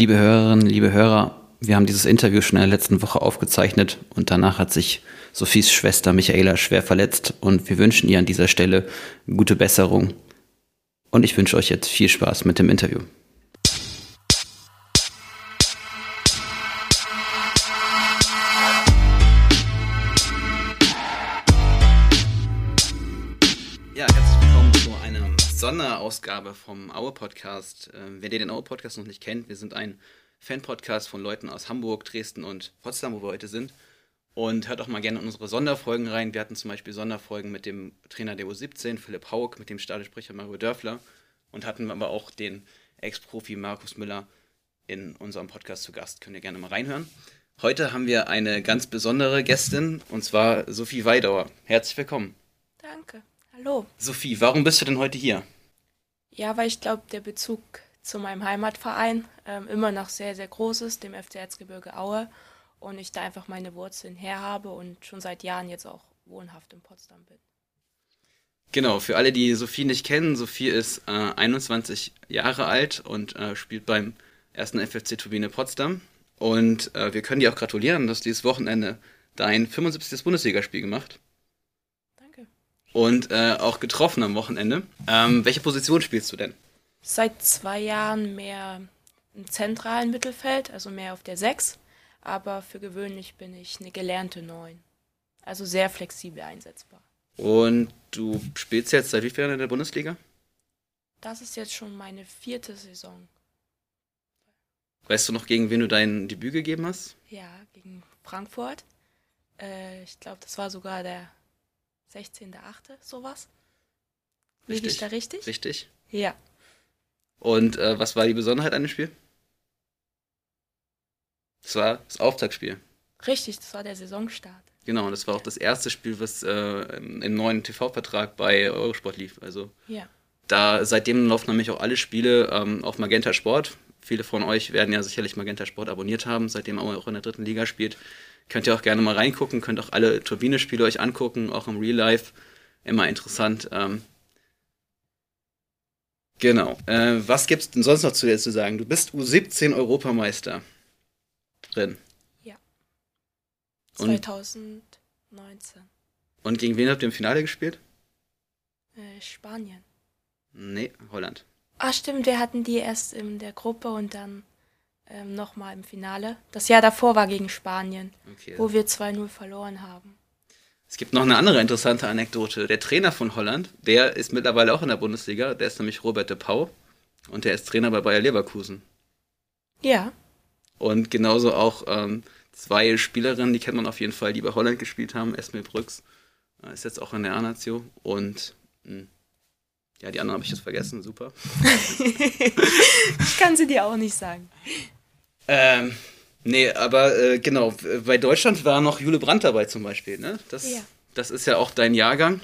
Liebe Hörerinnen, liebe Hörer, wir haben dieses Interview schon in der letzten Woche aufgezeichnet und danach hat sich Sophies Schwester Michaela schwer verletzt und wir wünschen ihr an dieser Stelle gute Besserung. Und ich wünsche euch jetzt viel Spaß mit dem Interview. Sonderausgabe vom Aue Podcast. Ähm, wer den Aue Podcast noch nicht kennt, wir sind ein Fan-Podcast von Leuten aus Hamburg, Dresden und Potsdam, wo wir heute sind. Und hört auch mal gerne in unsere Sonderfolgen rein. Wir hatten zum Beispiel Sonderfolgen mit dem Trainer der U17, Philipp Haug, mit dem Stadionsprecher Mario Dörfler und hatten aber auch den Ex-Profi Markus Müller in unserem Podcast zu Gast. Könnt ihr gerne mal reinhören. Heute haben wir eine ganz besondere Gästin und zwar Sophie Weidauer. Herzlich willkommen. Danke. Hallo. Sophie, warum bist du denn heute hier? Ja, weil ich glaube, der Bezug zu meinem Heimatverein ähm, immer noch sehr, sehr groß ist, dem FC Erzgebirge Aue. Und ich da einfach meine Wurzeln her habe und schon seit Jahren jetzt auch wohnhaft in Potsdam bin. Genau, für alle, die Sophie nicht kennen, Sophie ist äh, 21 Jahre alt und äh, spielt beim ersten FFC Turbine Potsdam. Und äh, wir können dir auch gratulieren, dass dieses Wochenende dein 75. Bundesligaspiel gemacht. Und äh, auch getroffen am Wochenende. Ähm, welche Position spielst du denn? Seit zwei Jahren mehr im zentralen Mittelfeld, also mehr auf der 6. Aber für gewöhnlich bin ich eine gelernte 9. Also sehr flexibel einsetzbar. Und du spielst jetzt seit wie vielen in der Bundesliga? Das ist jetzt schon meine vierte Saison. Weißt du noch, gegen wen du dein Debüt gegeben hast? Ja, gegen Frankfurt. Äh, ich glaube, das war sogar der 16.8., sowas. Liege ich da richtig? Richtig. Ja. Und äh, was war die Besonderheit an dem Spiel? Das war das Auftaktspiel. Richtig, das war der Saisonstart. Genau, und das war auch das erste Spiel, was äh, im neuen TV-Vertrag bei Eurosport lief. Also Ja. da seitdem laufen nämlich auch alle Spiele ähm, auf Magenta Sport. Viele von euch werden ja sicherlich Magenta Sport abonniert haben, seitdem auch in der dritten Liga spielt. Könnt ihr auch gerne mal reingucken, könnt auch alle Turbine-Spiele euch angucken, auch im Real Life. Immer interessant. Ähm, genau. Äh, was gibt's denn sonst noch zu dir zu sagen? Du bist U17 Europameister drin. Ja. Und- 2019. Und gegen wen habt ihr im Finale gespielt? Äh, Spanien. Nee, Holland. Ah, stimmt, wir hatten die erst in der Gruppe und dann ähm, nochmal im Finale. Das Jahr davor war gegen Spanien, Okay. wo wir 2-0 verloren haben. Es gibt noch eine andere interessante Anekdote. Der Trainer von Holland, der ist mittlerweile auch in der Bundesliga. Der ist nämlich Robert de Pau. Und der ist Trainer bei Bayer Leverkusen. Ja, Und genauso auch ähm, zwei Spielerinnen, die kennt man auf jeden Fall, die bei Holland gespielt haben. Esme Brüx äh, ist jetzt auch in der A-Nazio. Und mh, ja, die anderen habe ich jetzt vergessen. Super. ich kann sie dir auch nicht sagen. Ähm, nee, aber äh, genau, bei Deutschland war noch Jule Brandt dabei zum Beispiel, ne? Das, Ja. das ist ja auch dein Jahrgang.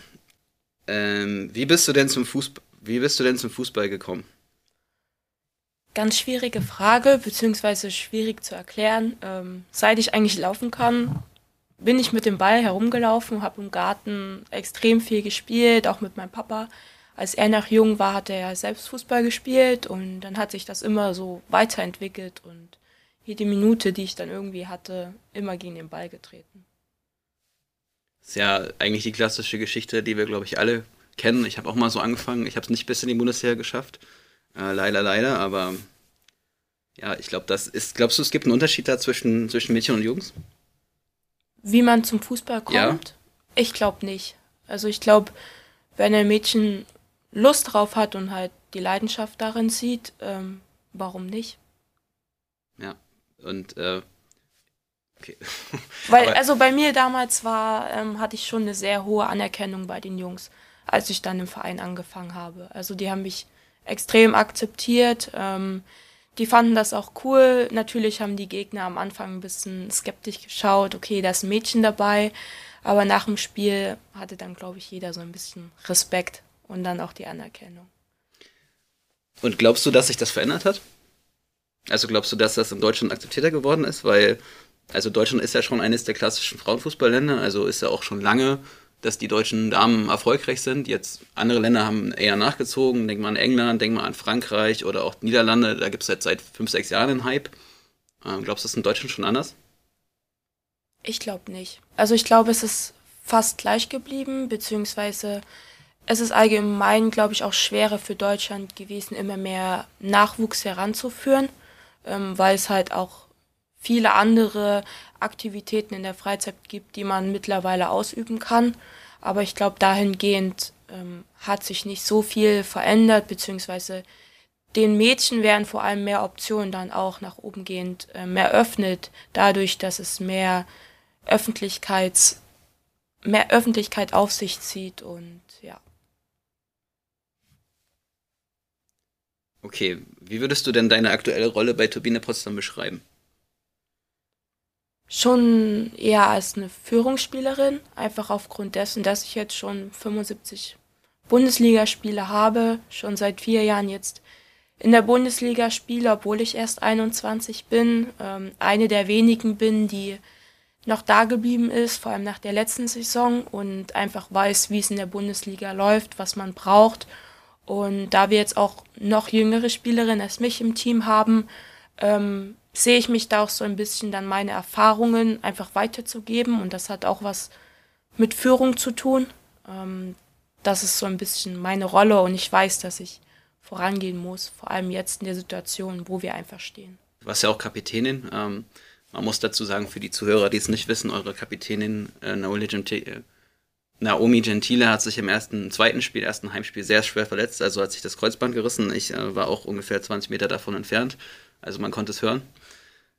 Ähm, wie bist du denn zum Fußball, wie bist du denn zum Fußball gekommen? Ganz schwierige Frage, beziehungsweise schwierig zu erklären. Ähm, seit ich eigentlich laufen kann, bin ich mit dem Ball herumgelaufen, habe im Garten extrem viel gespielt, auch mit meinem Papa. Als er noch jung war, hat er ja selbst Fußball gespielt und dann hat sich das immer so weiterentwickelt und jede Minute, die ich dann irgendwie hatte, immer gegen den Ball getreten. ist ja eigentlich die klassische Geschichte, die wir, glaube ich, alle kennen. Ich habe auch mal so angefangen. Ich habe es nicht bis in die Bundesliga geschafft. Äh, leider, leider. Aber ja, ich glaube, das ist. Glaubst du, es gibt einen Unterschied da zwischen, zwischen Mädchen und Jungs? Wie man zum Fußball kommt? Ja. Ich glaube nicht. Also ich glaube, wenn ein Mädchen Lust drauf hat und halt die Leidenschaft darin sieht, ähm, warum nicht? Ja. Und äh, okay. Weil, Aber- also bei mir damals war, ähm, hatte ich schon eine sehr hohe Anerkennung bei den Jungs, als ich dann im Verein angefangen habe. Also die haben mich extrem akzeptiert. Ähm, die fanden das auch cool. Natürlich haben die Gegner am Anfang ein bisschen skeptisch geschaut. Okay, da ist ein Mädchen dabei. Aber nach dem Spiel hatte dann, glaube ich, jeder so ein bisschen Respekt und dann auch die Anerkennung. Und glaubst du, dass sich das verändert hat? Also glaubst du, dass das in Deutschland akzeptierter geworden ist? Weil, also Deutschland ist ja schon eines der klassischen Frauenfußballländer, also ist ja auch schon lange dass die deutschen Damen erfolgreich sind. Jetzt andere Länder haben eher nachgezogen. Denk mal an England, denk mal an Frankreich oder auch Niederlande. Da gibt es jetzt seit fünf, sechs Jahren einen Hype. Ähm, glaubst du, das ist in Deutschland schon anders? Ich glaube nicht. Also ich glaube, es ist fast gleich geblieben, beziehungsweise es ist allgemein, glaube ich, auch schwerer für Deutschland gewesen, immer mehr Nachwuchs heranzuführen, ähm, weil es halt auch viele andere Aktivitäten in der Freizeit gibt, die man mittlerweile ausüben kann. Aber ich glaube, dahingehend ähm, hat sich nicht so viel verändert, beziehungsweise den Mädchen werden vor allem mehr Optionen dann auch nach oben gehend äh, mehr öffnet, dadurch, dass es mehr Öffentlichkeits, mehr Öffentlichkeit auf sich zieht und ja. Okay, wie würdest du denn deine aktuelle Rolle bei Turbine Potsdam beschreiben? Schon eher als eine Führungsspielerin, einfach aufgrund dessen, dass ich jetzt schon 75 Bundesligaspiele habe, schon seit vier Jahren jetzt in der Bundesliga spiele, obwohl ich erst 21 bin, ähm, eine der wenigen bin, die noch da geblieben ist, vor allem nach der letzten Saison und einfach weiß, wie es in der Bundesliga läuft, was man braucht. Und da wir jetzt auch noch jüngere Spielerinnen als mich im Team haben, ähm, sehe ich mich da auch so ein bisschen dann meine Erfahrungen einfach weiterzugeben und das hat auch was mit Führung zu tun. Ähm, das ist so ein bisschen meine Rolle und ich weiß, dass ich vorangehen muss, vor allem jetzt in der Situation, wo wir einfach stehen. Du warst ja auch Kapitänin. Ähm, man muss dazu sagen, für die Zuhörer, die es nicht wissen, eure Kapitänin äh, Naomi, äh, Naomi Gentile hat sich im ersten, zweiten Spiel, ersten Heimspiel sehr schwer verletzt, also hat sich das Kreuzband gerissen. Ich äh, war auch ungefähr 20 Meter davon entfernt, also man konnte es hören.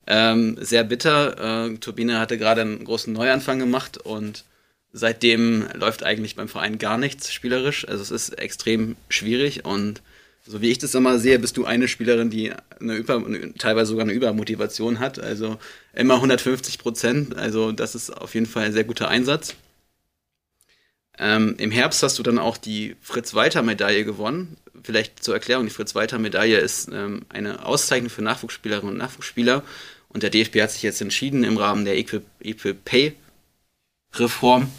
Ähm, sehr bitter. Äh, Turbine hatte gerade einen großen Neuanfang gemacht und seitdem läuft eigentlich beim Verein gar nichts spielerisch. Also es ist extrem schwierig und so wie ich das immer sehe, bist du eine Spielerin, die eine Über, teilweise sogar eine Übermotivation hat. Also immer 150 Prozent. Also das ist auf jeden Fall ein sehr guter Einsatz. Ähm, Im Herbst hast du dann auch die Fritz-Walter-Medaille gewonnen. Vielleicht zur Erklärung, die Fritz-Walter-Medaille ist ähm, eine Auszeichnung für Nachwuchsspielerinnen und Nachwuchsspieler. Und der DFB hat sich jetzt entschieden, im Rahmen der Equal, Equal Pay Reform,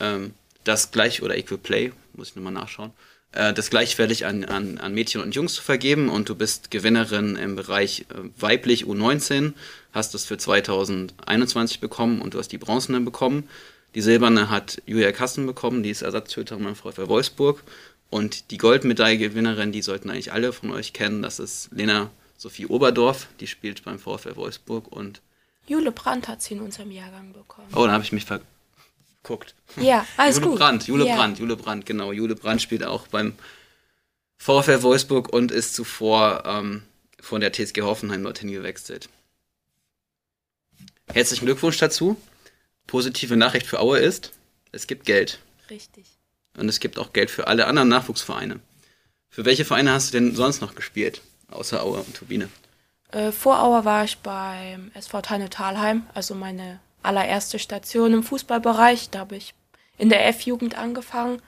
ähm, das gleich, oder Equal Play, muss ich nochmal nachschauen, äh, das gleichwertig an, an, an Mädchen und Jungs zu vergeben. Und du bist Gewinnerin im Bereich äh, weiblich U19, hast es für 2021 bekommen und du hast die Bronzene bekommen. Die Silberne hat Julia Kassen bekommen, die ist Ersatztöterin beim VfL Wolfsburg. Und die Goldmedaille-Gewinnerin, die sollten eigentlich alle von euch kennen, das ist Lena Sophie Oberdorf, die spielt beim VfL Wolfsburg und Jule Brandt hat sie in unserem Jahrgang bekommen. Oh, da habe ich mich verguckt. Ja, alles Jule gut. Brandt, Jule ja. Brandt, Jule Brandt, genau. Jule Brandt spielt auch beim VfL Wolfsburg und ist zuvor ähm, von der TSG Hoffenheim dorthin gewechselt. Herzlichen Glückwunsch dazu. Positive Nachricht für Aue ist, es gibt Geld. Richtig. Und es gibt auch Geld für alle anderen Nachwuchsvereine. Für welche Vereine hast du denn sonst noch gespielt? Außer Aue und Turbine. Äh, vor Auer war ich beim SV Tanne Thalheim, also meine allererste Station im Fußballbereich. Da habe ich in der F-Jugend angefangen,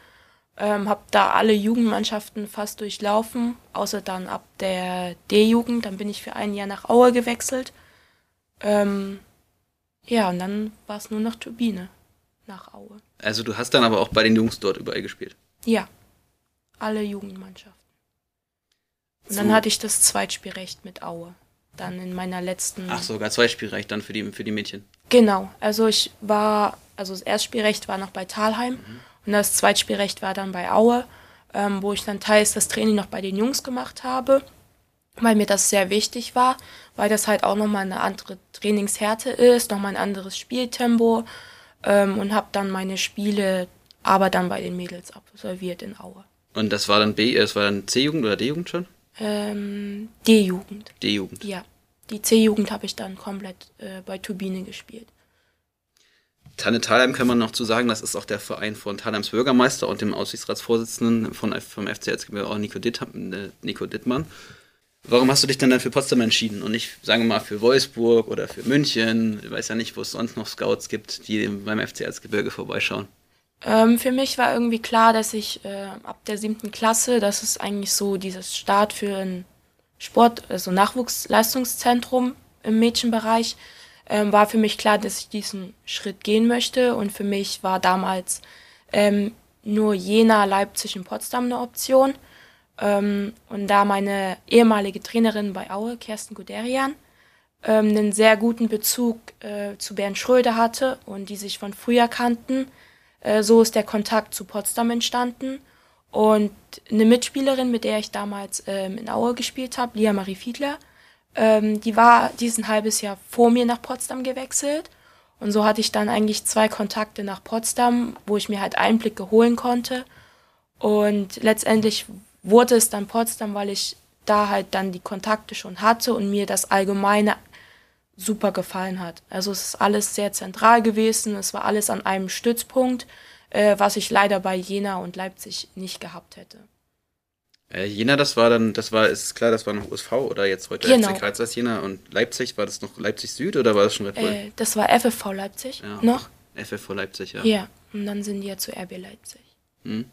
ähm, habe da alle Jugendmannschaften fast durchlaufen, außer dann ab der D-Jugend. Dann bin ich für ein Jahr nach Aue gewechselt. Ähm, ja, und dann war es nur noch Turbine nach Aue. Also du hast dann aber auch bei den Jungs dort überall gespielt. Ja, alle Jugendmannschaften. Und So. dann hatte ich das Zweitspielrecht mit Aue. Dann in meiner letzten. Ach, sogar zwei Spielreich dann für die, für die Mädchen. Genau. Also ich war, also das Erstspielrecht war noch bei Thalheim und das Zweitspielrecht war dann bei Aue, ähm, wo ich dann teils das Training noch bei den Jungs gemacht habe, weil mir das sehr wichtig war, weil das halt auch nochmal eine andere Trainingshärte ist, nochmal ein anderes Spieltempo ähm, und habe dann meine Spiele aber dann bei den Mädels absolviert in Aue. Und das war dann B, äh, das war dann C-Jugend oder D-Jugend schon? Ähm, D-Jugend, D-Jugend. ja. Die C-Jugend habe ich dann komplett äh, bei Turbine gespielt. Tanne Thalheim kann man noch zu sagen, das ist auch der Verein von Thalheims Bürgermeister und dem Aussichtsratsvorsitzenden von, vom FC Erzgebirge, auch Nico, Ditt, äh, Nico Dittmann. Warum hast du dich denn dann für Potsdam entschieden und nicht, sagen wir mal, für Wolfsburg oder für München? Ich weiß ja nicht, wo es sonst noch Scouts gibt, die beim FC Erzgebirge vorbeischauen. Ähm, für mich war irgendwie klar, dass ich äh, ab der siebten Klasse, das ist eigentlich so dieses Start für ein Sport, also Nachwuchsleistungszentrum im Mädchenbereich, ähm, war für mich klar, dass ich diesen Schritt gehen möchte. Und für mich war damals ähm, nur Jena, Leipzig und Potsdam eine Option. Ähm, und da meine ehemalige Trainerin bei Aue, Kersten Guderian, ähm, einen sehr guten Bezug äh, zu Bernd Schröder hatte und die sich von früher kannten, äh, so ist der Kontakt zu Potsdam entstanden. Und eine Mitspielerin, mit der ich damals ähm, in Aue gespielt habe, Lia Marie Fiedler, ähm, die war diesen halbes Jahr vor mir nach Potsdam gewechselt. Und so hatte ich dann eigentlich zwei Kontakte nach Potsdam, wo ich mir halt Einblicke holen konnte. Und letztendlich wurde es dann Potsdam, weil ich da halt dann die Kontakte schon hatte und mir das Allgemeine super gefallen hat. Also es ist alles sehr zentral gewesen, es war alles an einem Stützpunkt, äh, was ich leider bei Jena und Leipzig nicht gehabt hätte. Äh, Jena, das war dann, das war, ist klar, das war noch USV oder jetzt heute genau. FC Karlsruhe Jena und Leipzig, war das noch Leipzig Süd oder war das schon Red Bull? Äh, das war FFV Leipzig ja. noch. FFV Leipzig, ja. Ja, und dann sind die ja zu RB Leipzig. Hm.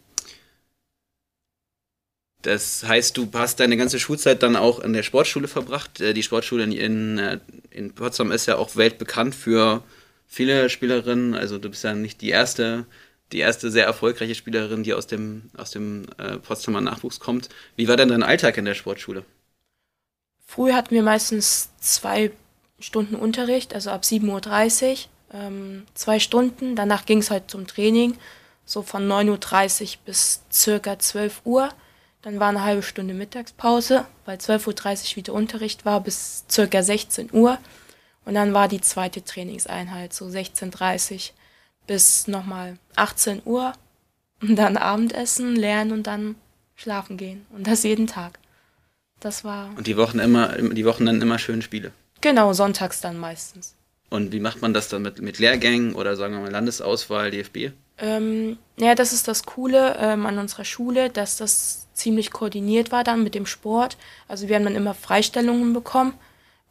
Das heißt, du hast deine ganze Schulzeit dann auch in der Sportschule verbracht. Äh, die Sportschule in, äh, in Potsdam ist ja auch weltbekannt für viele Spielerinnen. Also du bist ja nicht die erste die erste sehr erfolgreiche Spielerin, die aus dem, aus dem äh, Potsdamer Nachwuchs kommt. Wie war denn dein Alltag in der Sportschule? Früher hatten wir meistens zwei Stunden Unterricht, also ab 7.30 Uhr, ähm, zwei Stunden. Danach ging es halt zum Training, so von 9.30 Uhr bis circa 12 Uhr. Dann war eine halbe Stunde Mittagspause, weil 12.30 Uhr wieder Unterricht war bis circa 16 Uhr. Und dann war die zweite Trainingseinheit, so 16.30 Uhr bis nochmal 18 Uhr und dann Abendessen, lernen und dann schlafen gehen. Und das jeden Tag. Das war. Und die Wochen immer, die Wochen dann immer schöne Spiele. Genau, sonntags dann meistens. Und wie macht man das dann mit, mit Lehrgängen oder sagen wir mal Landesauswahl, DFB? Ähm, ja, das ist das Coole ähm, an unserer Schule, dass das ziemlich koordiniert war dann mit dem Sport. Also wir haben dann immer Freistellungen bekommen.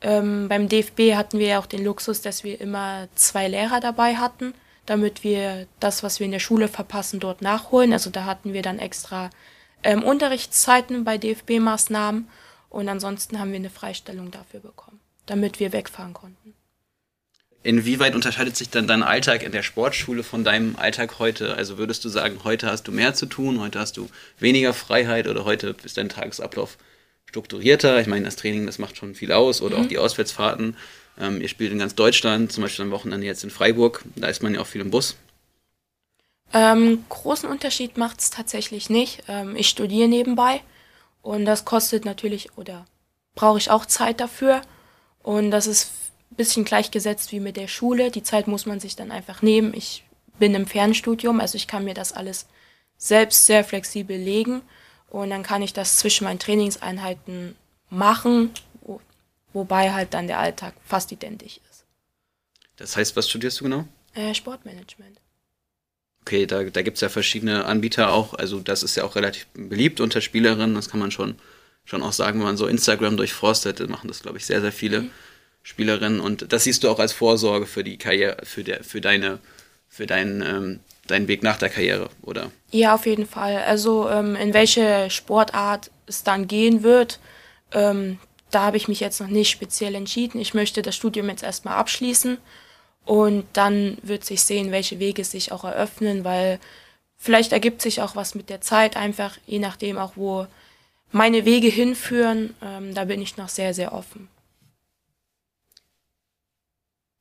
Ähm, beim DFB hatten wir ja auch den Luxus, dass wir immer zwei Lehrer dabei hatten damit wir das, was wir in der Schule verpassen, dort nachholen. Also da hatten wir dann extra ähm, Unterrichtszeiten bei DFB-Maßnahmen und ansonsten haben wir eine Freistellung dafür bekommen, damit wir wegfahren konnten. Inwieweit unterscheidet sich dann dein Alltag in der Sportschule von deinem Alltag heute? Also würdest du sagen, heute hast du mehr zu tun, heute hast du weniger Freiheit oder heute ist dein Tagesablauf strukturierter? Ich meine, das Training, das macht schon viel aus oder mhm. auch die Auswärtsfahrten. Ähm, ihr spielt in ganz Deutschland, zum Beispiel am Wochenende jetzt in Freiburg. Da ist man ja auch viel im Bus. Ähm, großen Unterschied macht es tatsächlich nicht. Ähm, ich studiere nebenbei und das kostet natürlich oder brauche ich auch Zeit dafür. Und das ist bisschen gleichgesetzt wie mit der Schule. Die Zeit muss man sich dann einfach nehmen. Ich bin im Fernstudium, also ich kann mir das alles selbst sehr flexibel legen und dann kann ich das zwischen meinen Trainingseinheiten machen wobei halt dann der Alltag fast identisch ist. Das heißt, was studierst du genau? Äh, Sportmanagement. Okay, da, da gibt es ja verschiedene Anbieter auch. Also das ist ja auch relativ beliebt unter Spielerinnen. Das kann man schon, schon auch sagen, wenn man so Instagram durchforstet, machen das, glaube ich, sehr, sehr viele mhm. Spielerinnen. Und das siehst du auch als Vorsorge für die Karriere, für, der, für deine, für deinen, ähm, deinen Weg nach der Karriere, oder? Ja, auf jeden Fall. Also ähm, in welche Sportart es dann gehen wird, ähm, da habe ich mich jetzt noch nicht speziell entschieden. Ich möchte das Studium jetzt erstmal abschließen und dann wird sich sehen, welche Wege sich auch eröffnen, weil vielleicht ergibt sich auch was mit der Zeit, einfach je nachdem auch, wo meine Wege hinführen. Ähm, da bin ich noch sehr, sehr offen.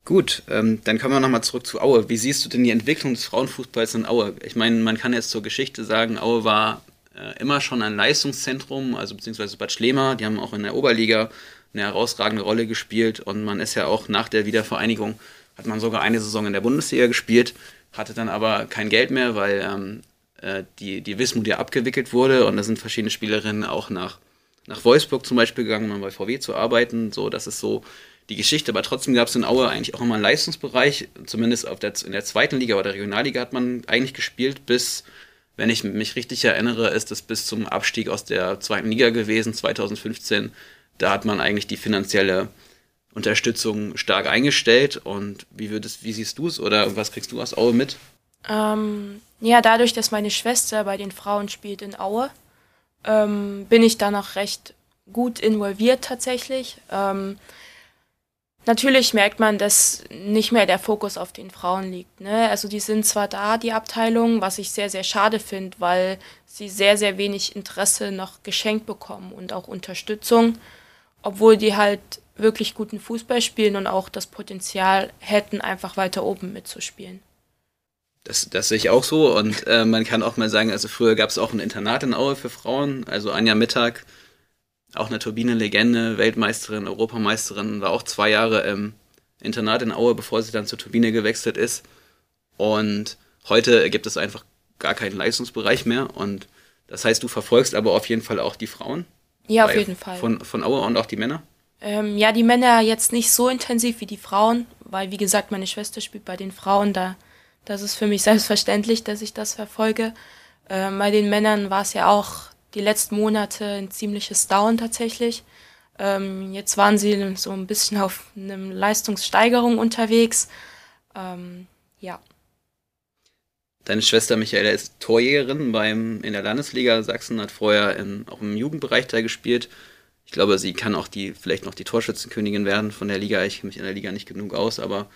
Gut, ähm, dann kommen wir nochmal zurück zu Aue. Wie siehst du denn die Entwicklung des Frauenfußballs in Aue? Ich meine, man kann jetzt zur Geschichte sagen, Aue war äh, immer schon ein Leistungszentrum, also beziehungsweise Bad Schlema, die haben auch in der Oberliga eine herausragende Rolle gespielt und man ist ja auch nach der Wiedervereinigung, hat man sogar eine Saison in der Bundesliga gespielt, hatte dann aber kein Geld mehr, weil ähm, äh, die, die Wismut ja abgewickelt wurde und da sind verschiedene Spielerinnen auch nach, nach Wolfsburg zum Beispiel gegangen, um bei VW zu arbeiten, so, das ist so die Geschichte, aber trotzdem gab es in Aue eigentlich auch immer einen Leistungsbereich, zumindest auf der, in der zweiten Liga oder der Regionalliga hat man eigentlich gespielt bis wenn ich mich richtig erinnere, ist es bis zum Abstieg aus der zweiten Liga gewesen, 2015. Da hat man eigentlich die finanzielle Unterstützung stark eingestellt. Und wie, würdest, wie siehst du es oder was kriegst du aus Aue mit? Ähm, ja, dadurch, dass meine Schwester bei den Frauen spielt in Aue, ähm, bin ich da noch recht gut involviert tatsächlich. Ähm, Natürlich merkt man, dass nicht mehr der Fokus auf den Frauen liegt. Ne? Also die sind zwar da, die Abteilung, was ich sehr, sehr schade finde, weil sie sehr, sehr wenig Interesse noch geschenkt bekommen und auch Unterstützung, obwohl die halt wirklich guten Fußball spielen und auch das Potenzial hätten, einfach weiter oben mitzuspielen. Das, das sehe ich auch so und äh, man kann auch mal sagen, also früher gab es auch ein Internat in Aue für Frauen, also Anja Mittag, auch eine Turbine-Legende, Weltmeisterin, Europameisterin, war auch zwei Jahre im Internat in Aue, bevor sie dann zur Turbine gewechselt ist. Und heute gibt es einfach gar keinen Leistungsbereich mehr und das heißt, du verfolgst aber auf jeden Fall auch die Frauen. Ja, auf jeden Fall. Von, von Aue und auch die Männer? Ähm, ja, die Männer jetzt nicht so intensiv wie die Frauen, weil wie gesagt, meine Schwester spielt bei den Frauen, da das ist für mich selbstverständlich, dass ich das verfolge. Äh, bei den Männern war es ja auch die letzten Monate ein ziemliches Down tatsächlich. Ähm, jetzt waren sie so ein bisschen auf einer Leistungssteigerung unterwegs. Ähm, ja. Deine Schwester Michaela ist Torjägerin beim, in der Landesliga Sachsen, hat vorher in, auch im Jugendbereich da gespielt. Ich glaube, sie kann auch die, vielleicht noch die Torschützenkönigin werden von der Liga. Ich kenne mich in der Liga nicht genug aus, aber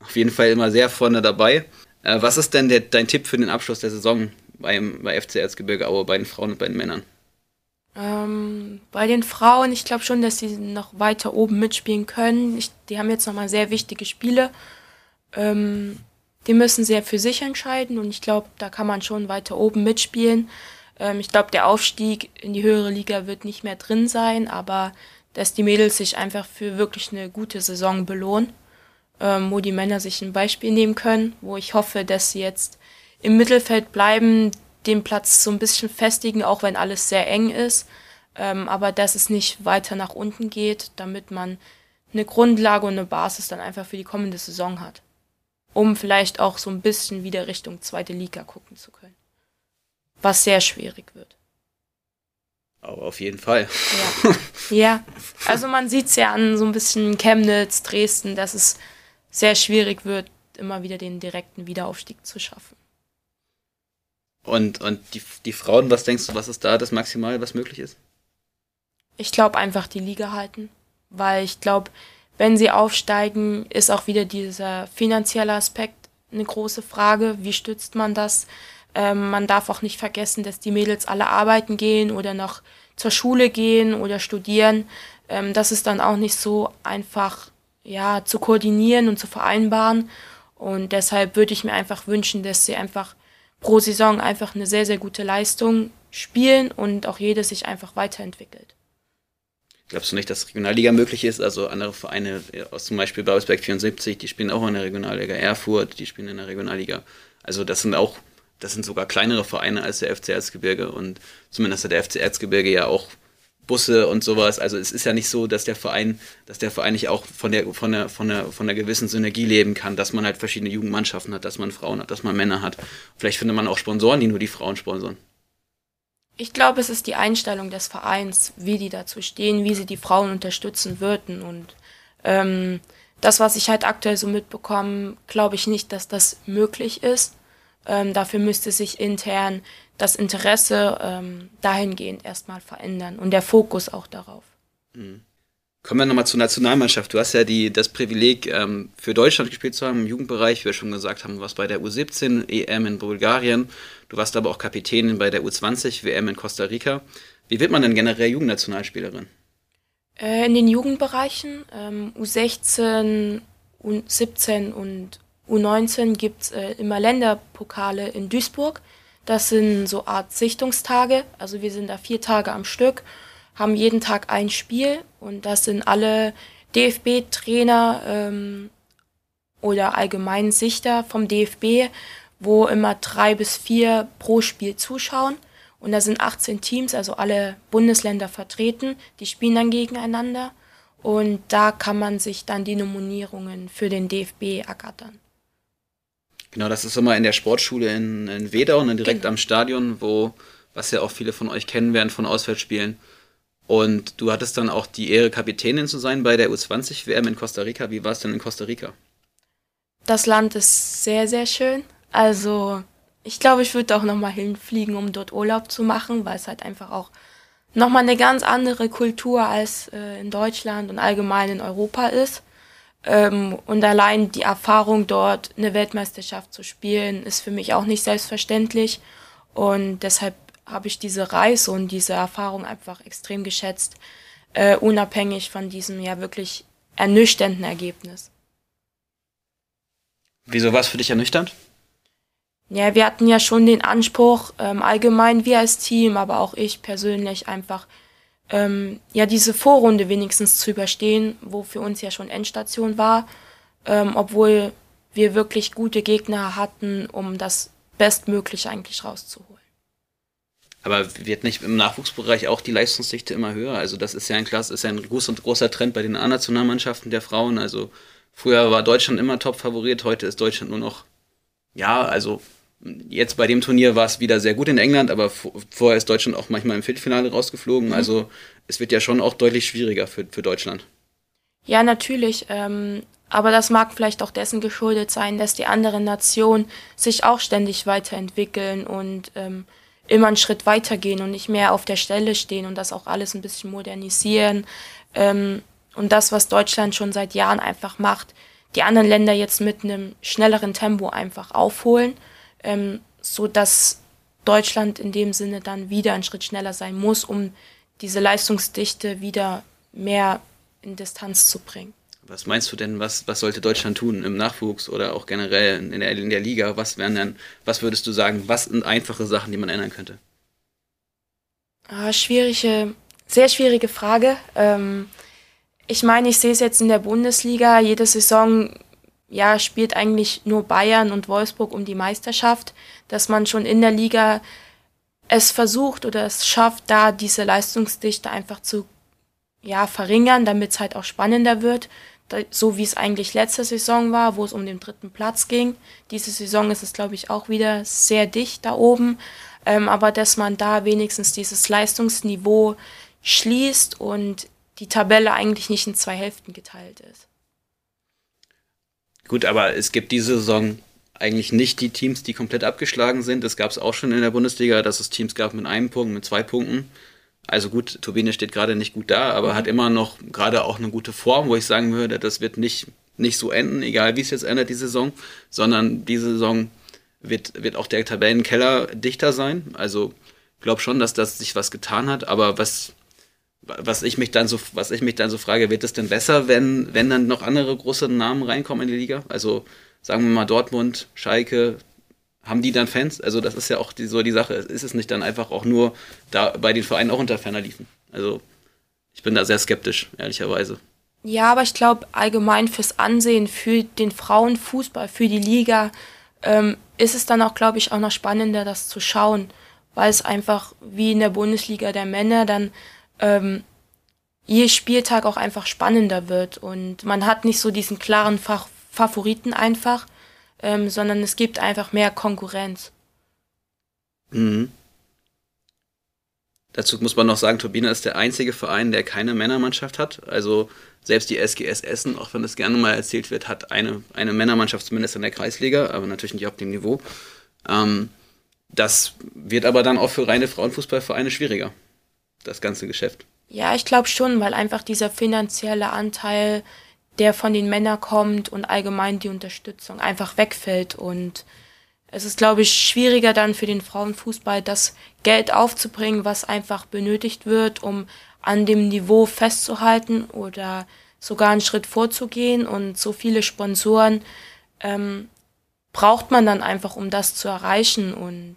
auf jeden Fall immer sehr vorne dabei. Äh, was ist denn der, dein Tipp für den Abschluss der Saison beim, bei FC Erzgebirge Aue, bei den Frauen und bei den Männern? Ähm, bei den Frauen, ich glaube schon, dass sie noch weiter oben mitspielen können. Ich, die haben jetzt nochmal sehr wichtige Spiele. Ähm, die müssen sehr für sich entscheiden und ich glaube, da kann man schon weiter oben mitspielen. Ähm, ich glaube, der Aufstieg in die höhere Liga wird nicht mehr drin sein, aber dass die Mädels sich einfach für wirklich eine gute Saison belohnen ähm, wo die Männer sich ein Beispiel nehmen können, wo ich hoffe, dass sie jetzt im Mittelfeld bleiben, den Platz so ein bisschen festigen, auch wenn alles sehr eng ist, ähm, aber dass es nicht weiter nach unten geht, damit man eine Grundlage und eine Basis dann einfach für die kommende Saison hat, um vielleicht auch so ein bisschen wieder Richtung zweite Liga gucken zu können, was sehr schwierig wird. Aber auf jeden Fall. Ja, ja. also man sieht es ja an so ein bisschen Chemnitz, Dresden, dass es sehr schwierig wird, immer wieder den direkten Wiederaufstieg zu schaffen. Und, und die, die Frauen, was denkst du, was ist da das Maximale, was möglich ist? Ich glaube einfach die Liga halten, weil ich glaube, wenn sie aufsteigen, ist auch wieder dieser finanzielle Aspekt eine große Frage. Wie stützt man das? Ähm, man darf auch nicht vergessen, dass die Mädels alle arbeiten gehen oder noch zur Schule gehen oder studieren. Ähm, das ist dann auch nicht so einfach ja, zu koordinieren und zu vereinbaren. Und deshalb würde ich mir einfach wünschen, dass sie einfach pro Saison einfach eine sehr, sehr gute Leistung spielen und auch jeder sich einfach weiterentwickelt. Glaubst du nicht, dass Regionalliga möglich ist? Also andere Vereine, aus zum Beispiel Babelsberg 74, die spielen auch in der Regionalliga Erfurt, die spielen in der Regionalliga. Also das sind auch, das sind sogar kleinere Vereine als der FC Erzgebirge und zumindest hat der FC Erzgebirge ja auch Busse und sowas. Also es ist ja nicht so, dass der Verein, dass der Verein nicht auch von der, von der, von der, von der gewissen Synergie leben kann, dass man halt verschiedene Jugendmannschaften hat, dass man Frauen hat, dass man Männer hat. Vielleicht findet man auch Sponsoren, die nur die Frauen sponsern. Ich glaube, es ist die Einstellung des Vereins, wie die dazu stehen, wie sie die Frauen unterstützen würden. Und ähm, das, was ich halt aktuell so mitbekomme, glaube ich nicht, dass das möglich ist. Ähm, dafür müsste sich intern das Interesse ähm, dahingehend erstmal verändern und der Fokus auch darauf. Mhm. Kommen wir nochmal zur Nationalmannschaft. Du hast ja die, das Privileg, ähm, für Deutschland gespielt zu haben im Jugendbereich. Wie wir schon gesagt haben, du warst bei der U17 EM in Bulgarien. Du warst aber auch Kapitänin bei der U20 WM in Costa Rica. Wie wird man denn generell Jugendnationalspielerin? Äh, in den Jugendbereichen ähm, U16, U17 und U19 gibt es äh, immer Länderpokale in Duisburg. Das sind so Art Sichtungstage. Also wir sind da vier Tage am Stück, haben jeden Tag ein Spiel und das sind alle DFB-Trainer ähm, oder allgemein Sichter vom DFB, wo immer drei bis vier pro Spiel zuschauen. Und da sind 18 Teams, also alle Bundesländer vertreten, die spielen dann gegeneinander. Und da kann man sich dann die Nominierungen für den DFB ergattern. Genau, das ist immer in der Sportschule in, in Wedau, ne, direkt genau. am Stadion, wo, was ja auch viele von euch kennen werden von Auswärtsspielen. Und du hattest dann auch die Ehre, Kapitänin zu sein bei der U20-WM in Costa Rica. Wie war es denn in Costa Rica? Das Land ist sehr, sehr schön. Also, ich glaube, ich würde auch nochmal hinfliegen, um dort Urlaub zu machen, weil es halt einfach auch nochmal eine ganz andere Kultur als äh, in Deutschland und allgemein in Europa ist. Ähm, und allein die Erfahrung dort, eine Weltmeisterschaft zu spielen, ist für mich auch nicht selbstverständlich. Und deshalb habe ich diese Reise und diese Erfahrung einfach extrem geschätzt, äh, unabhängig von diesem ja wirklich ernüchternden Ergebnis. Wieso war es für dich ernüchternd? Ja, wir hatten ja schon den Anspruch, ähm, allgemein wir als Team, aber auch ich persönlich einfach, ähm, ja, diese Vorrunde wenigstens zu überstehen, wo für uns ja schon Endstation war, ähm, obwohl wir wirklich gute Gegner hatten, um das Bestmögliche eigentlich rauszuholen. Aber wird nicht im Nachwuchsbereich auch die Leistungsdichte immer höher? Also das ist ja ein Klass, ist ja ein großer, Trend bei den A-Nationalmannschaften der Frauen. Also früher war Deutschland immer Top-Favorit, heute ist Deutschland nur noch, ja, also jetzt bei dem Turnier war es wieder sehr gut in England, aber vorher ist Deutschland auch manchmal im Viertelfinale rausgeflogen. Mhm. Also es wird ja schon auch deutlich schwieriger für, für Deutschland. Ja, natürlich. Ähm, aber das mag vielleicht auch dessen geschuldet sein, dass die anderen Nationen sich auch ständig weiterentwickeln und ähm, immer einen Schritt weitergehen und nicht mehr auf der Stelle stehen und das auch alles ein bisschen modernisieren. Ähm, und das, was Deutschland schon seit Jahren einfach macht, die anderen Länder jetzt mit einem schnelleren Tempo einfach aufholen, ähm, so dass Deutschland in dem Sinne dann wieder einen Schritt schneller sein muss, um diese Leistungsdichte wieder mehr in Distanz zu bringen. Was meinst du denn, was, was sollte Deutschland tun im Nachwuchs oder auch generell in der, in der Liga? Was wären denn, was würdest du sagen, was sind einfache Sachen, die man ändern könnte? Ah, schwierige, sehr schwierige Frage. Ähm, ich meine, ich sehe es jetzt in der Bundesliga, jede Saison ja, spielt eigentlich nur Bayern und Wolfsburg um die Meisterschaft, dass man schon in der Liga es versucht oder es schafft, da diese Leistungsdichte einfach zu ja, verringern, damit es halt auch spannender wird so wie es eigentlich letzte Saison war, wo es um den dritten Platz ging. Diese Saison ist es, glaube ich, auch wieder sehr dicht da oben. Ähm, aber dass man da wenigstens dieses Leistungsniveau schließt und die Tabelle eigentlich nicht in zwei Hälften geteilt ist. Gut, aber es gibt diese Saison eigentlich nicht die Teams, die komplett abgeschlagen sind. Es gab es auch schon in der Bundesliga, dass es Teams gab mit einem Punkt, mit zwei Punkten. Also gut, Turbine steht gerade nicht gut da, aber mhm. hat immer noch gerade auch eine gute Form, wo ich sagen würde, das wird nicht, nicht so enden, egal wie es jetzt endet, die Saison, sondern diese Saison wird, wird auch der Tabellenkeller dichter sein. Also glaube schon, dass das sich was getan hat, aber was, was ich mich dann so, was ich mich dann so frage, wird es denn besser, wenn, wenn dann noch andere große Namen reinkommen in die Liga? Also sagen wir mal Dortmund, Schalke, haben die dann Fans? Also das ist ja auch die, so die Sache. Ist es nicht dann einfach auch nur da bei den Vereinen auch unter Ferner liefen? Also ich bin da sehr skeptisch, ehrlicherweise. Ja, aber ich glaube allgemein fürs Ansehen, für den Frauenfußball, für die Liga, ähm, ist es dann auch, glaube ich, auch noch spannender, das zu schauen, weil es einfach wie in der Bundesliga der Männer dann ähm, je Spieltag auch einfach spannender wird und man hat nicht so diesen klaren Fach Favoriten einfach, ähm, sondern es gibt einfach mehr Konkurrenz. Mhm. Dazu muss man noch sagen, Turbine ist der einzige Verein, der keine Männermannschaft hat. Also selbst die SGS Essen, auch wenn das gerne mal erzählt wird, hat eine, eine Männermannschaft zumindest in der Kreisliga, aber natürlich nicht auf dem Niveau. Ähm, das wird aber dann auch für reine Frauenfußballvereine schwieriger, das ganze Geschäft. Ja, ich glaube schon, weil einfach dieser finanzielle Anteil der von den Männern kommt und allgemein die Unterstützung einfach wegfällt. Und es ist, glaube ich, schwieriger dann für den Frauenfußball, das Geld aufzubringen, was einfach benötigt wird, um an dem Niveau festzuhalten oder sogar einen Schritt vorzugehen. Und so viele Sponsoren ähm, braucht man dann einfach, um das zu erreichen. Und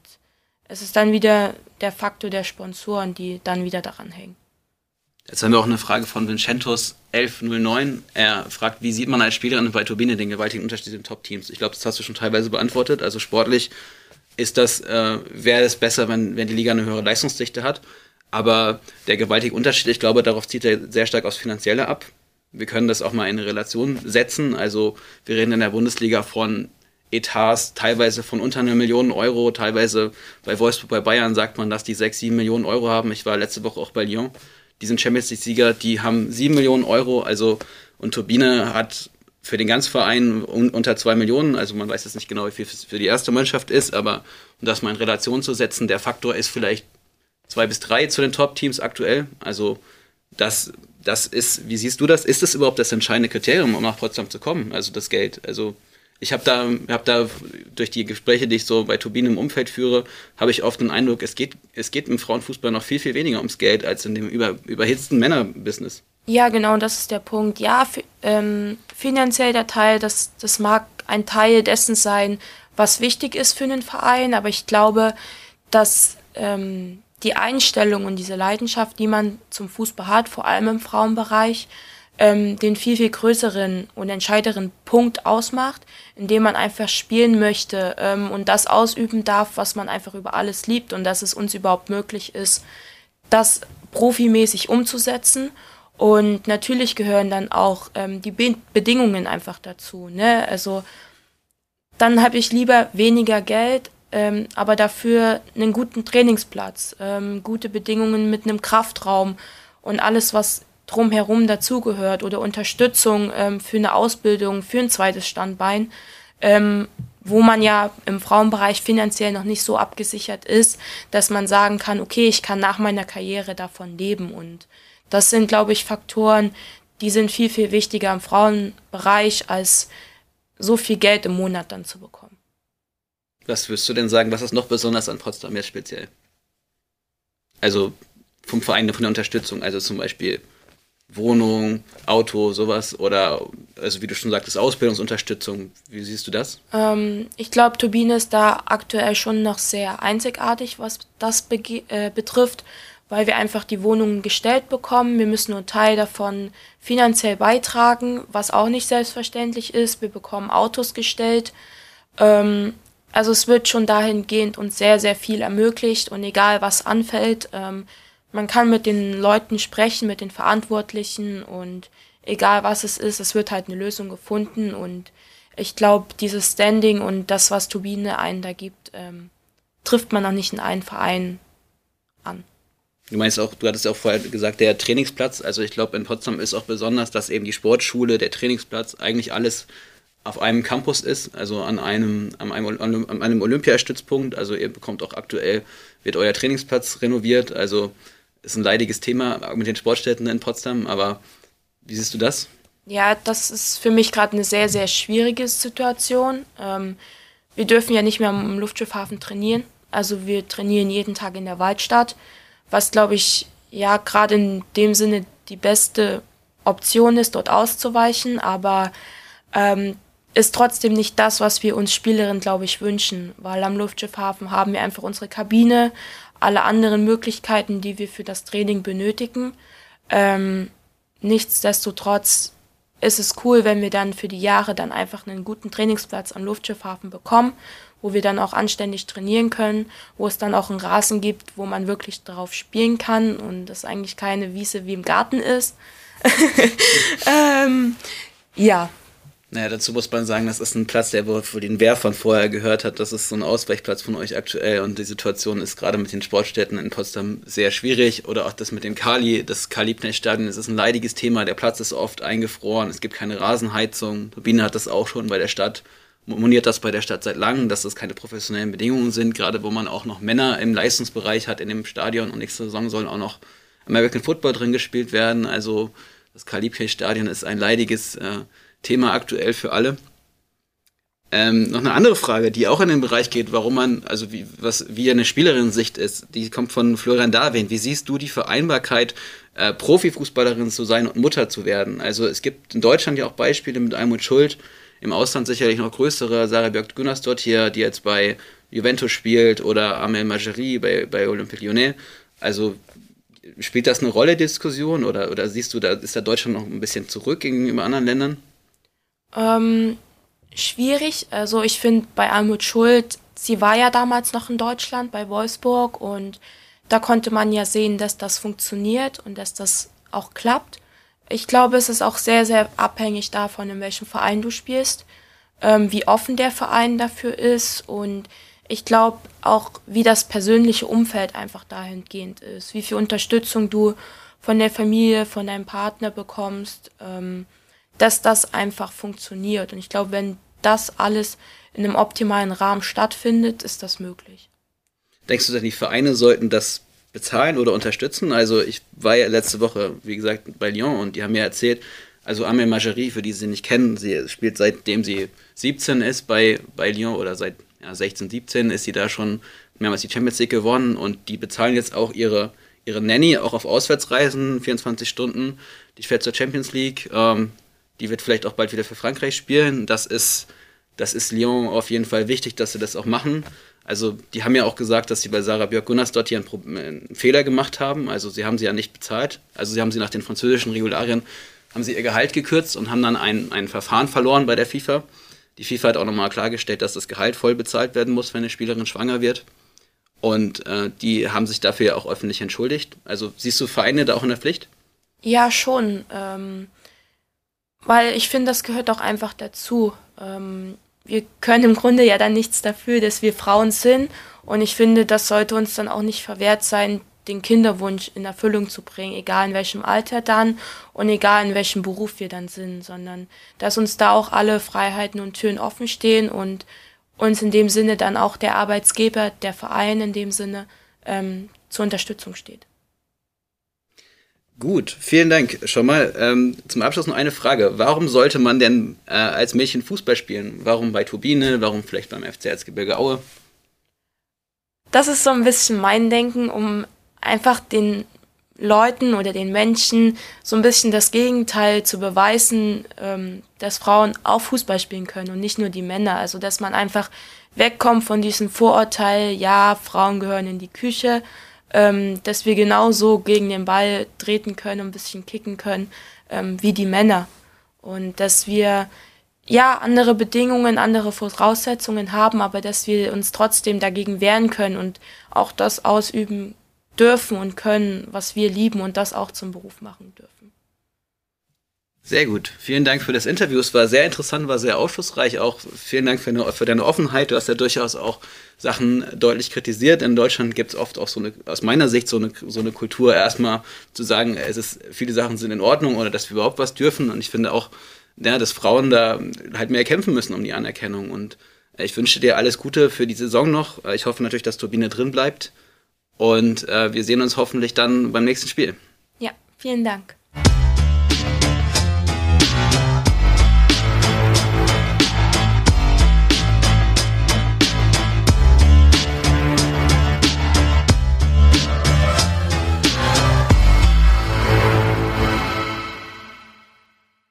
es ist dann wieder der Faktor der Sponsoren, die dann wieder daran hängen. Jetzt haben wir auch eine Frage von Vincentos 1109. Er fragt, wie sieht man als Spielerin bei Turbine den gewaltigen Unterschied in Top-Teams? Ich glaube, das hast du schon teilweise beantwortet. Also sportlich ist das, äh, wäre es besser, wenn, wenn die Liga eine höhere Leistungsdichte hat. Aber der gewaltige Unterschied, ich glaube, darauf zieht er sehr stark aufs Finanzielle ab. Wir können das auch mal in Relation setzen. Also wir reden in der Bundesliga von Etats teilweise von unter einer Million Euro, teilweise bei Wolfsburg, bei Bayern sagt man, dass die sechs, sieben Millionen Euro haben. Ich war letzte Woche auch bei Lyon die sind Champions League-Sieger, die haben sieben Millionen Euro, also und Turbine hat für den ganzen Verein un unter zwei Millionen, also man weiß jetzt nicht genau, wie viel für die erste Mannschaft ist, aber um das mal in Relation zu setzen, der Faktor ist vielleicht zwei bis drei zu den Top-Teams aktuell. Also das das ist, wie siehst du das? Ist das überhaupt das entscheidende Kriterium, um nach Potsdam zu kommen? Also das Geld. Also ich habe da, hab da durch die Gespräche, die ich so bei Turbinen im Umfeld führe, habe ich oft den Eindruck, es geht, es geht im Frauenfußball noch viel, viel weniger ums Geld als in dem über, überhitzten Männerbusiness. Ja, genau, das ist der Punkt. Ja, ähm, finanziell der Teil, das, das mag ein Teil dessen sein, was wichtig ist für einen Verein, aber ich glaube, dass ähm, die Einstellung und diese Leidenschaft, die man zum Fußball hat, vor allem im Frauenbereich, ähm, den viel, viel größeren und entscheideren Punkt ausmacht, indem man einfach spielen möchte ähm, und das ausüben darf, was man einfach über alles liebt und dass es uns überhaupt möglich ist, das profimäßig umzusetzen. Und natürlich gehören dann auch ähm, die Be Bedingungen einfach dazu. Ne? Also dann habe ich lieber weniger Geld, ähm, aber dafür einen guten Trainingsplatz, ähm, gute Bedingungen mit einem Kraftraum und alles, was drumherum dazugehört oder Unterstützung ähm, für eine Ausbildung, für ein zweites Standbein, ähm, wo man ja im Frauenbereich finanziell noch nicht so abgesichert ist, dass man sagen kann, okay, ich kann nach meiner Karriere davon leben. Und das sind, glaube ich, Faktoren, die sind viel, viel wichtiger im Frauenbereich, als so viel Geld im Monat dann zu bekommen. Was würdest du denn sagen, was ist noch besonders an Potsdam jetzt speziell? Also vom Verein, von der Unterstützung, also zum Beispiel Wohnung, Auto, sowas oder also wie du schon sagtest, Ausbildungsunterstützung. Wie siehst du das? Ähm, ich glaube, Turbine ist da aktuell schon noch sehr einzigartig, was das äh, betrifft, weil wir einfach die Wohnungen gestellt bekommen. Wir müssen nur Teil davon finanziell beitragen, was auch nicht selbstverständlich ist. Wir bekommen Autos gestellt. Ähm, also es wird schon dahingehend uns sehr, sehr viel ermöglicht und egal was anfällt, ähm, man kann mit den Leuten sprechen, mit den Verantwortlichen und egal was es ist, es wird halt eine Lösung gefunden und ich glaube, dieses Standing und das, was Turbine einen da gibt, ähm, trifft man noch nicht in einen Verein an. Du meinst auch, du hattest ja auch vorher gesagt, der Trainingsplatz, also ich glaube in Potsdam ist auch besonders, dass eben die Sportschule, der Trainingsplatz, eigentlich alles auf einem Campus ist, also an einem, an einem, an einem Olympiastützpunkt. Also ihr bekommt auch aktuell, wird euer Trainingsplatz renoviert. Also ist ein leidiges Thema mit den Sportstätten in Potsdam, aber wie siehst du das? Ja, das ist für mich gerade eine sehr, sehr schwierige Situation. Ähm, wir dürfen ja nicht mehr im Luftschiffhafen trainieren. Also wir trainieren jeden Tag in der Waldstadt, was glaube ich ja gerade in dem Sinne die beste Option ist, dort auszuweichen, aber ähm, ist trotzdem nicht das, was wir uns Spielerinnen, glaube ich, wünschen, weil am Luftschiffhafen haben wir einfach unsere Kabine, alle anderen Möglichkeiten, die wir für das Training benötigen. Ähm, nichtsdestotrotz ist es cool, wenn wir dann für die Jahre dann einfach einen guten Trainingsplatz am Luftschiffhafen bekommen, wo wir dann auch anständig trainieren können, wo es dann auch einen Rasen gibt, wo man wirklich darauf spielen kann und das eigentlich keine Wiese wie im Garten ist. ähm, ja, naja, dazu muss man sagen, das ist ein Platz, der wohl für den Werfern vorher gehört hat. Das ist so ein Ausweichplatz von euch aktuell und die Situation ist gerade mit den Sportstätten in Potsdam sehr schwierig. Oder auch das mit dem Kali, das Kali-Stadion, das ist ein leidiges Thema. Der Platz ist oft eingefroren, es gibt keine Rasenheizung. Turbine hat das auch schon bei der Stadt, moniert das bei der Stadt seit langem, dass das keine professionellen Bedingungen sind, gerade wo man auch noch Männer im Leistungsbereich hat in dem Stadion und nächste Saison sollen auch noch American Football drin gespielt werden. Also das Kali-Stadion ist ein leidiges äh, Thema aktuell für alle. Ähm, noch eine andere Frage, die auch in den Bereich geht, warum man, also wie, was, wie eine Spielerin-Sicht ist, die kommt von Florian Darwin. Wie siehst du die Vereinbarkeit, äh, Profifußballerin zu sein und Mutter zu werden? Also es gibt in Deutschland ja auch Beispiele mit Almut Schuld, im Ausland sicherlich noch größere, Sarah Björk dort hier, die jetzt bei Juventus spielt, oder Amel Majerie bei, bei Olympique Lyonnais. Also spielt das eine Rolle, Diskussion, oder, oder siehst du, da ist da Deutschland noch ein bisschen zurück gegenüber anderen Ländern? Ähm, schwierig. Also ich finde bei Almut Schuld, sie war ja damals noch in Deutschland bei Wolfsburg und da konnte man ja sehen, dass das funktioniert und dass das auch klappt. Ich glaube, es ist auch sehr, sehr abhängig davon, in welchem Verein du spielst, ähm, wie offen der Verein dafür ist und ich glaube auch, wie das persönliche Umfeld einfach dahingehend ist, wie viel Unterstützung du von der Familie, von deinem Partner bekommst. Ähm, dass das einfach funktioniert. Und ich glaube, wenn das alles in einem optimalen Rahmen stattfindet, ist das möglich. Denkst du denn, die Vereine sollten das bezahlen oder unterstützen. Also ich war ja letzte Woche, wie gesagt, bei Lyon und die haben mir erzählt, also Amel Majerie, für die sie nicht kennen, sie spielt seitdem sie 17 ist bei, bei Lyon oder seit ja, 16, 17 ist sie da schon mehrmals die Champions League gewonnen und die bezahlen jetzt auch ihre, ihre Nanny auch auf Auswärtsreisen, 24 Stunden. Die fährt zur Champions League, ähm, die wird vielleicht auch bald wieder für Frankreich spielen. Das ist, das ist Lyon auf jeden Fall wichtig, dass sie das auch machen. Also die haben ja auch gesagt, dass sie bei Sarah Björk Gunnars dort hier einen, einen, Fehler gemacht haben. Also sie haben sie ja nicht bezahlt. Also sie haben sie nach den französischen Regularien, haben sie ihr Gehalt gekürzt und haben dann ein, ein Verfahren verloren bei der FIFA. Die FIFA hat auch nochmal klargestellt, dass das Gehalt voll bezahlt werden muss, wenn eine Spielerin schwanger wird. Und äh, die haben sich dafür ja auch öffentlich entschuldigt. Also siehst du Vereine da auch in der Pflicht? Ja, schon. Ähm, weil ich finde, das gehört auch einfach dazu. Ähm, wir können im Grunde ja dann nichts dafür, dass wir Frauen sind. Und ich finde, das sollte uns dann auch nicht verwehrt sein, den Kinderwunsch in Erfüllung zu bringen, egal in welchem Alter dann und egal in welchem Beruf wir dann sind, sondern dass uns da auch alle Freiheiten und Türen offen stehen und uns in dem Sinne dann auch der Arbeitsgeber, der Verein in dem Sinne ähm, zur Unterstützung steht. Gut, vielen Dank. Schon mal ähm, zum Abschluss noch eine Frage. Warum sollte man denn äh, als Mädchen Fußball spielen? Warum bei Turbine? Warum vielleicht beim FC Erzgebirge Aue? Das ist so ein bisschen mein Denken, um einfach den Leuten oder den Menschen so ein bisschen das Gegenteil zu beweisen, ähm, dass Frauen auch Fußball spielen können und nicht nur die Männer. Also dass man einfach wegkommt von diesem Vorurteil, ja, Frauen gehören in die Küche, ähm, dass wir genauso gegen den Ball treten können, ein bisschen kicken können, ähm, wie die Männer. Und dass wir ja andere Bedingungen, andere Voraussetzungen haben, aber dass wir uns trotzdem dagegen wehren können und auch das ausüben dürfen und können, was wir lieben und das auch zum Beruf machen dürfen. Sehr gut. Vielen Dank für das Interview. Es war sehr interessant, war sehr aufschlussreich. Auch vielen Dank für, eine, für deine Offenheit. Du hast ja durchaus auch Sachen deutlich kritisiert. In Deutschland gibt es oft auch so eine, aus meiner Sicht, so eine, so eine Kultur, erstmal zu sagen, es ist, viele Sachen sind in Ordnung oder dass wir überhaupt was dürfen. Und ich finde auch, ja, dass Frauen da halt mehr kämpfen müssen um die Anerkennung. Und ich wünsche dir alles Gute für die Saison noch. Ich hoffe natürlich, dass Turbine drin bleibt. Und äh, wir sehen uns hoffentlich dann beim nächsten Spiel. Ja, vielen Dank.